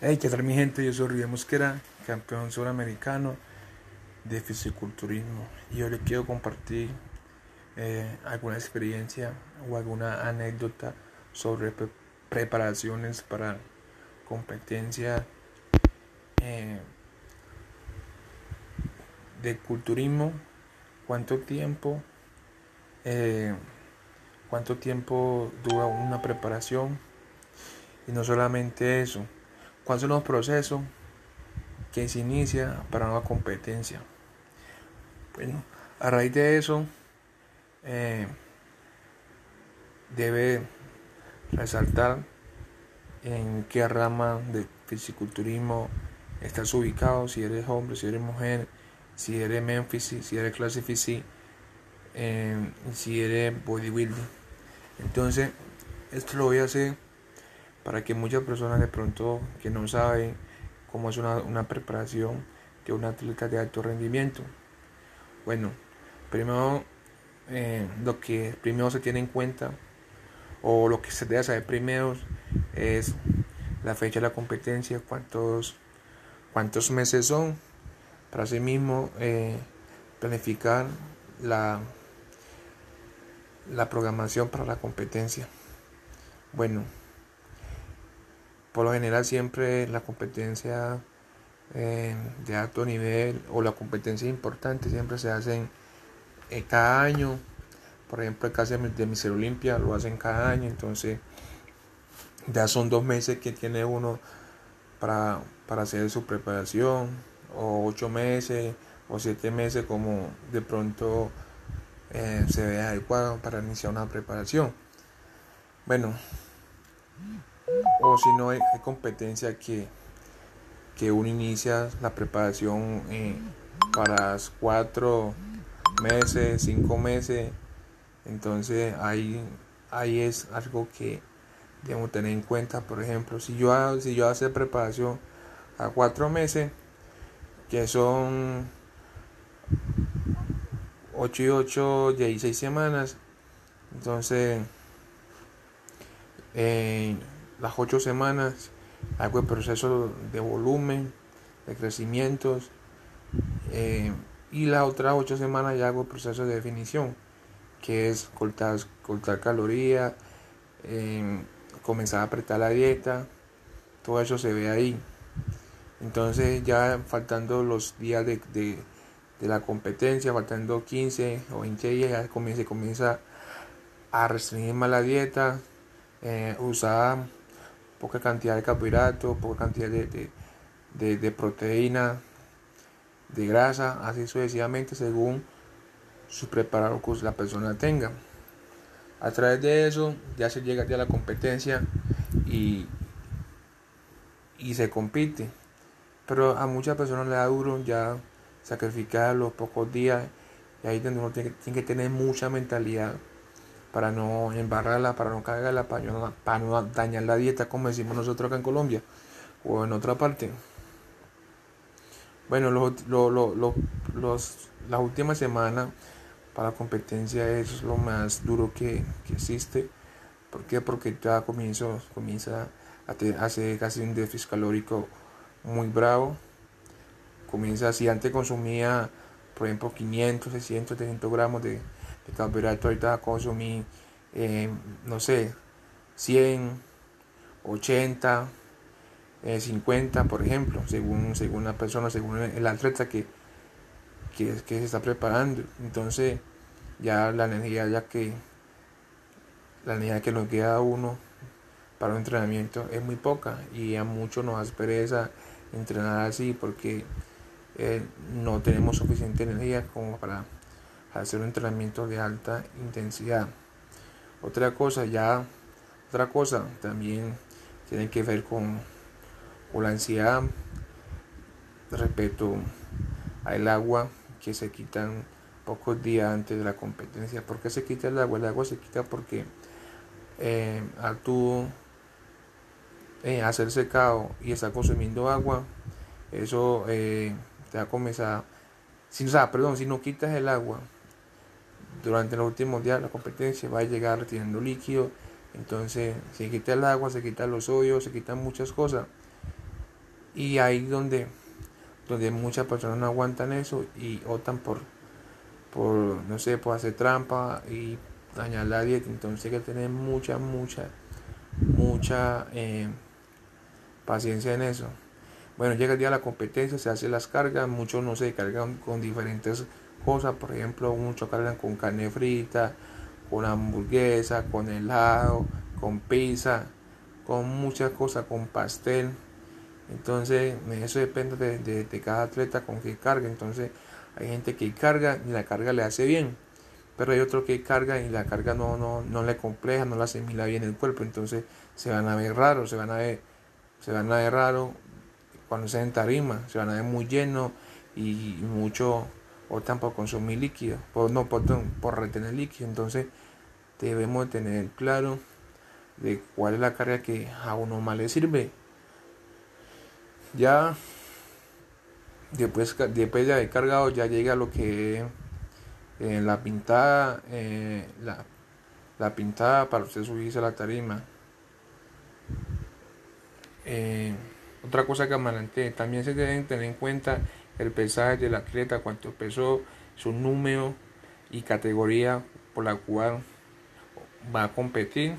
Hey, ¿qué tal mi gente? Yo soy Río Mosquera, campeón suramericano de fisiculturismo. Y yo les quiero compartir eh, alguna experiencia o alguna anécdota sobre preparaciones para competencia eh, de culturismo. ¿Cuánto tiempo? Eh, ¿Cuánto tiempo dura una preparación? Y no solamente eso ¿Cuáles son los procesos que se inicia para una competencia? Bueno, a raíz de eso, eh, debe resaltar en qué rama de fisiculturismo estás ubicado, si eres hombre, si eres mujer, si eres Memphis, si eres clase eh, si eres bodybuilding. Entonces, esto lo voy a hacer para que muchas personas de pronto que no saben cómo es una, preparación de un atleta de alto rendimiento. Bueno, primero eh, lo que primero se tiene en cuenta o lo que se debe saber primero es la fecha de la competencia, cuántos, cuántos meses son, para así mismo eh, planificar la, la programación para la competencia. Bueno, por lo general siempre la competencia eh, de alto nivel o la competencia importante siempre se hacen eh, cada año. Por ejemplo, el caso de Olimpia lo hacen cada año, entonces ya son dos meses que tiene uno para, hacer su preparación, o ocho meses, o siete meses como de pronto eh, se ve adecuado para iniciar una preparación. Bueno, o si no hay, competencia que, que uno inicia la preparación eh, para cuatro meses, cinco meses, entonces ahí, ahí es algo que debemos tener en cuenta. Por ejemplo, si yo, si yo hace preparación a cuatro meses, que son 8 y 8, 16 semanas, entonces eh, las ocho semanas hago el proceso de volumen, de crecimientos eh, y las otras ocho semanas ya hago el proceso de definición, que es cortar, calorías, eh, comenzar a apretar la dieta, todo eso se ve ahí. Entonces ya faltando los días de, de, la competencia, faltando 15 o 20 días, ya comienza, comienza a restringir más la dieta, eh, usar poca cantidad de carbohidratos, poca cantidad de, de, proteína, de grasa, así sucesivamente según su preparado que la persona tenga. A través de eso ya se llega a la competencia y, y se compite. Pero a muchas personas le da duro ya sacrificar los pocos días y ahí donde uno tiene que tener mucha mentalidad para no embarrarla, para no cagarla, para no, para no dañar la dieta como decimos nosotros acá en Colombia o en otra parte. Bueno, los, los, las últimas semanas para la competencia es lo más duro que, existe. ¿Por qué? Porque ya comienzo, comienza a hacer casi un déficit calórico muy bravo. Comienza, si antes consumía, por ejemplo, 500, 600, 300 gramos de, el carbohidrato ahorita consumí, eh, no sé, 100, 80, 50, por ejemplo, según, según la persona, según el atleta que, que, que se está preparando. Entonces, ya la energía ya que la energía que nos queda uno para un entrenamiento es muy poca y a muchos nos da pereza entrenar así porque eh, no tenemos suficiente energía como para hacer un entrenamiento de alta intensidad. Otra cosa ya, otra cosa también tiene que ver con, con la ansiedad respecto al agua que se quitan pocos días antes de la competencia. ¿Por qué se quita el agua? El agua se quita porque eh, al tú eh, hacer secado y estar consumiendo agua, eso eh, te va a comenzar, si, perdón, si no quitas el agua, durante los últimos días la competencia va a llegar retirando líquido. Entonces se quita el agua, se quitan los hoyos, se quitan muchas cosas. Y ahí donde, donde muchas personas no aguantan eso y optan por, por, no sé, por hacer trampa y dañar la dieta. Entonces hay que tener mucha, mucha, mucha eh, paciencia en eso. Bueno, llega el día de la competencia, se hacen las cargas, muchos no se cargan con diferentes cosas, por ejemplo, muchos cargan con carne frita, con hamburguesa, con helado, con pizza, con muchas cosas, con pastel. Entonces, eso depende de, de, cada atleta con qué carga. Entonces, hay gente que carga y la carga le hace bien, pero hay otro que carga y la carga no, no, no le compleja, no la asimila bien el cuerpo. Entonces, se van a ver raros, se van a ver, se van a ver raro cuando se en tarima, se van a ver muy llenos y mucho optan por consumir líquido, por, no por, por retener líquido. Entonces, debemos tener claro de cuál es la carga que a uno más le sirve. Ya después, después de haber cargado ya llega lo que eh, la pintada eh, la, la, pintada para usted subirse a la tarima eh, otra cosa que también se deben tener en cuenta el pesaje del atleta cuánto pesó su número y categoría por la cual va a competir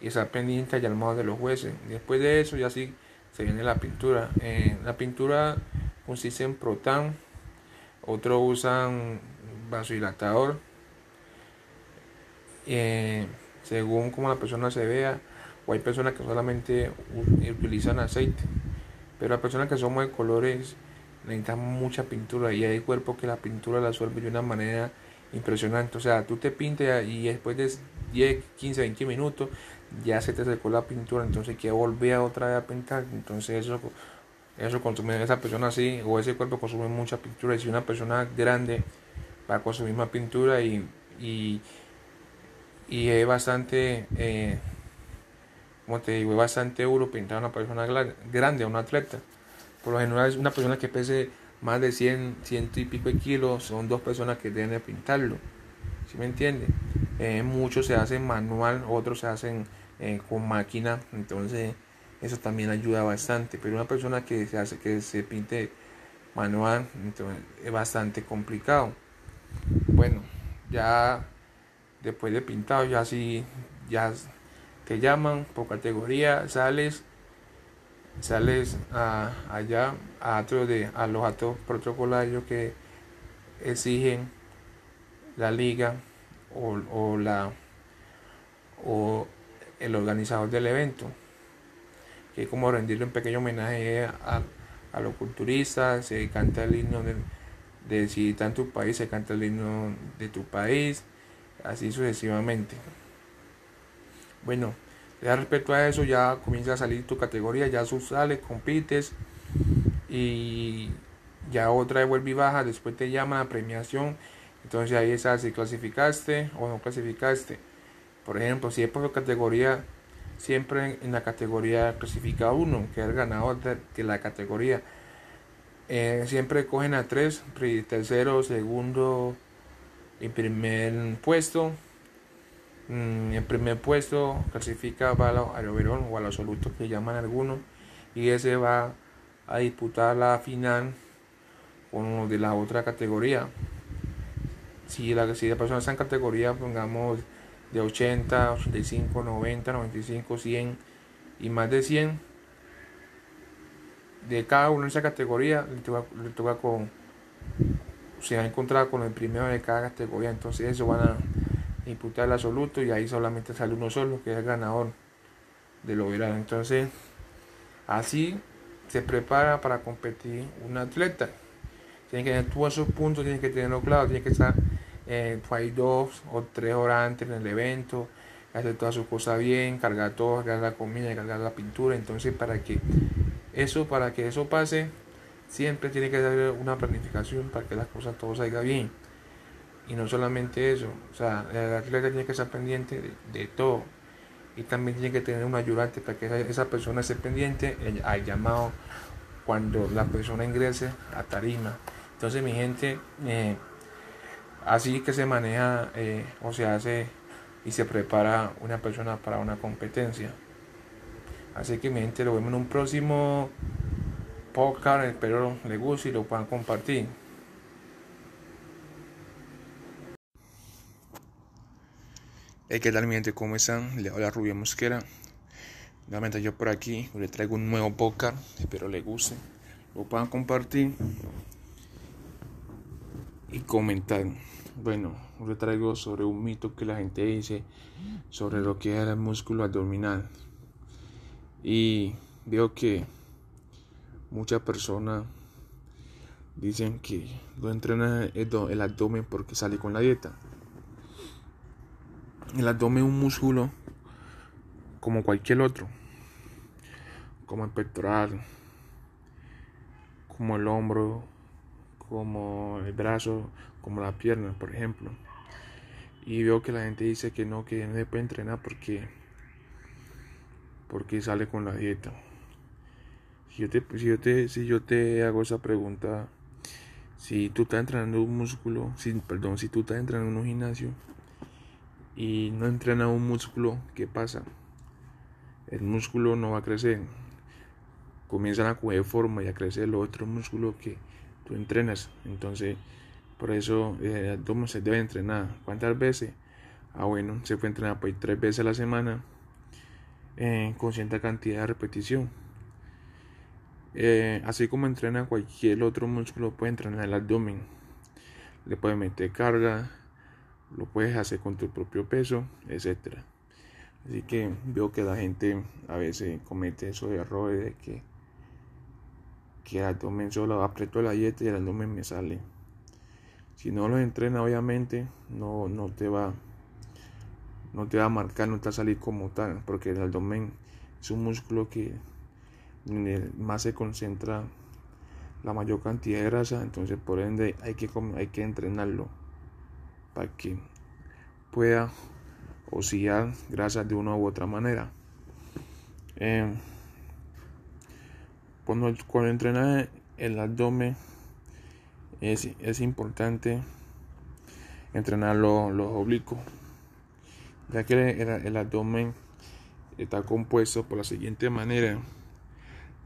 y está pendiente al llamado de los jueces. Después de eso ya sí se viene la pintura. Eh, la pintura consiste en protan, otros usan vasodilatador, eh, según como la persona se vea, o hay personas que solamente utilizan aceite, pero las personas que somos de colores necesitan mucha pintura y hay cuerpos que la pintura la absorbe de una manera impresionante. O sea, tú te pintas y después de 10, 15, 20 minutos ya se te secó la pintura, entonces que volver otra vez a pintar. Entonces eso, eso consume, esa persona así o ese cuerpo consume mucha pintura. Y si una persona grande va a consumir más pintura y, y, y es bastante, eh, como te digo, es bastante duro pintar a una persona grande, a un atleta. Por lo general una persona que pese más de 100, ciento y pico de kilos, son dos personas que deben pintarlo. ¿Sí me entiende? Eh, muchos se hacen manual, otros se hacen eh, con máquina, entonces eso también ayuda bastante. Pero una persona que se hace que se pinte manual, entonces es bastante complicado. Bueno, ya después de pintado, ya si ya te llaman por categoría, sales sales a, allá a, de, a los actos protocolarios que exigen la liga o, o, la o el organizador del evento que es como rendirle un pequeño homenaje a, a los culturistas se canta el himno de, de si está en tu país se canta el himno de tu país así sucesivamente. Bueno ya respecto a eso ya comienza a salir tu categoría, ya sales, compites y ya otra vez vuelve y baja, después te llama a premiación, entonces ahí está si clasificaste o no clasificaste. Por ejemplo, si es por categoría, siempre en la categoría clasifica uno, que es el ganador de, la categoría. Eh, siempre cogen a tres, tercero, segundo y primer puesto Mm, en primer puesto clasifica al Oberón o al absoluto que llaman algunos y ese va a disputar la final con de la otra categoría. Si la, si la persona está en categoría, pongamos de 80, 85, 90, 95, 100 y más de 100, de cada uno en esa categoría le toca, le toca con, se va a encontrar con el primero de cada categoría, entonces eso van a imputar el absoluto y ahí solamente sale uno solo, que es el ganador de lo viral. Entonces, así se prepara para competir un atleta. Tiene que tener todos esos puntos, tiene que tenerlo claro, tiene que estar eh, pues, dos o tres horas antes en el evento, hacer todas sus cosas bien, cargar todo, cargar la comida, cargar la pintura. Entonces, para que eso, para que eso pase, siempre tiene que haber una planificación para que las cosas todo salga bien. Y no solamente eso, o sea, el atleta tiene que estar pendiente de, todo. Y también tiene que tener un ayudante para que esa, persona esté pendiente al llamado cuando la persona ingrese a tarima. Entonces, mi gente, eh, así que se maneja eh, o se hace y se prepara una persona para una competencia. Así que mi gente, lo vemos en un próximo podcast. Espero les guste y lo puedan compartir. Hey, ¿qué tal mi gente? ¿Cómo están? Le habla Rubio Mosquera. Nuevamente yo por aquí les traigo un nuevo podcast. Espero les guste. Lo puedan compartir y comentar. Bueno, les traigo sobre un mito que la gente dice sobre lo que es el músculo abdominal. Y veo que muchas personas dicen que no entrena el abdomen porque sale con la dieta. El abdomen es un músculo como cualquier otro, como el pectoral, como el hombro, como el brazo, como la pierna, por ejemplo. Y veo que la gente dice que no, que no se puede entrenar porque, porque sale con la dieta. Si yo, te, si, yo te, si yo te hago esa pregunta, si tú estás entrenando un músculo, si, perdón, si tú estás entrenando en un gimnasio y no entrenas un músculo, ¿qué pasa? El músculo no va a crecer. Comienzan a coger forma y a crecer los otros músculos que tú entrenas. Entonces, por eso el abdomen se debe entrenar. ¿Cuántas veces? Ah, bueno, se puede entrenar pues, tres veces a la semana eh, con cierta cantidad de repetición. Eh, así como entrena cualquier otro músculo, puede entrenar el abdomen. Le puedes meter carga, lo puedes hacer con tu propio peso, etc. Así que veo que la gente a veces comete esos errores de que, que el abdomen solo aprieto la dieta y el abdomen me sale. Si no lo entrena, obviamente, no, no te va no te va a marcar, no te va a salir como tal, porque el abdomen es un músculo que más se concentra la mayor cantidad de grasa, entonces por ende hay que, hay que entrenarlo para que pueda oscilar grasa de una u otra manera. Eh, cuando, cuando entrena el abdomen es, es importante entrenar los, los oblicuos, ya que el, el abdomen está compuesto por la siguiente manera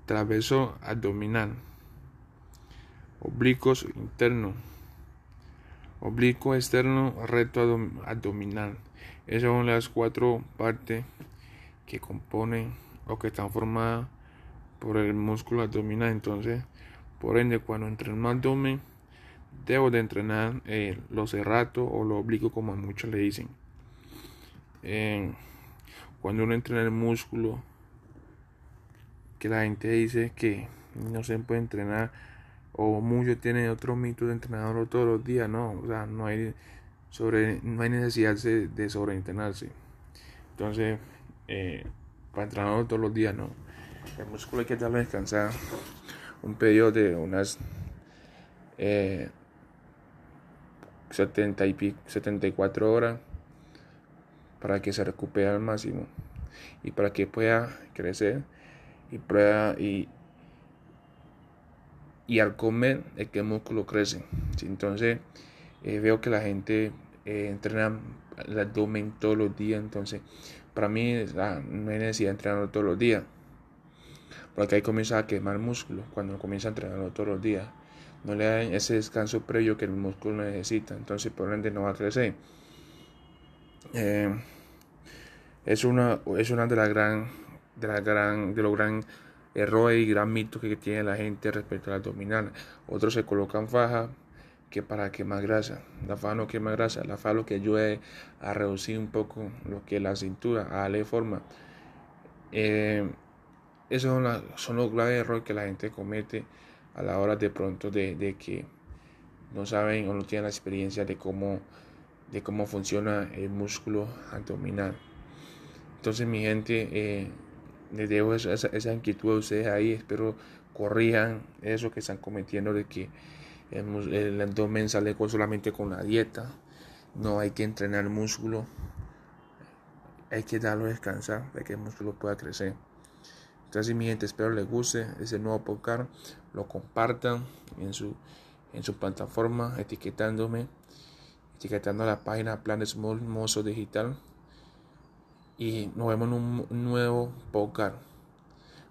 traveso abdominal, oblicuos interno, oblicuo externo, recto abdominal. Esas son las cuatro partes que componen o que están formadas por el músculo abdominal. Entonces, por ende, cuando entreno abdomen, debo de entrenar eh, los cerratos o los oblicuos, como muchos le dicen. Eh, cuando uno entrena el músculo, que la gente dice que no se puede entrenar o muchos tienen otro mito de entrenador todos los días, no, o sea, no hay sobre no hay necesidad de, sobreentrenarse. Entonces, eh, para entrenar todos los días, no. El músculo hay que darle descansar un periodo de unas eh, 70 y 74 horas para que se recupere al máximo y para que pueda crecer y prueba y, y al comer es que el músculo crece. Entonces eh, veo que la gente eh, entrena el abdomen todos los días, entonces para mí no hay necesidad de entrenarlo todos los días, porque ahí comienza a quemar músculo cuando comienza a entrenarlo todos los días. No le da ese descanso previo que el músculo necesita, entonces por ende no va a crecer. Eh, es una, es una de las gran de, la gran, de los gran errores y gran mito que tiene la gente respecto al abdominal. Otros se colocan faja que para quemar grasa. La faja no quema grasa, la faja lo que ayuda a reducir un poco lo que es la cintura, a darle forma. Eh, esos son, son, los graves errores que la gente comete a la hora de pronto de, de, que no saben o no tienen la experiencia de cómo, de cómo funciona el músculo abdominal. Entonces mi gente, eh, les dejo esa, esa, inquietud a ustedes ahí. Espero corrijan eso que están cometiendo de que el, abdomen sale solamente con la dieta. No hay que entrenar músculo. Hay que darlo descansar para que el músculo pueda crecer. Entonces, mi gente, espero les guste ese nuevo podcast. Lo compartan en su, en su plataforma, etiquetándome, etiquetando la página Planes Mozo Digital y nos vemos en un nuevo podcast.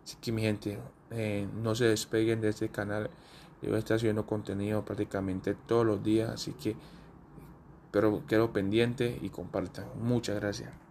Así que mi gente, eh, no se despeguen de este canal. Yo voy a estar subiendo contenido prácticamente todos los días. Así que pero quedo pendiente y compartan. Muchas gracias.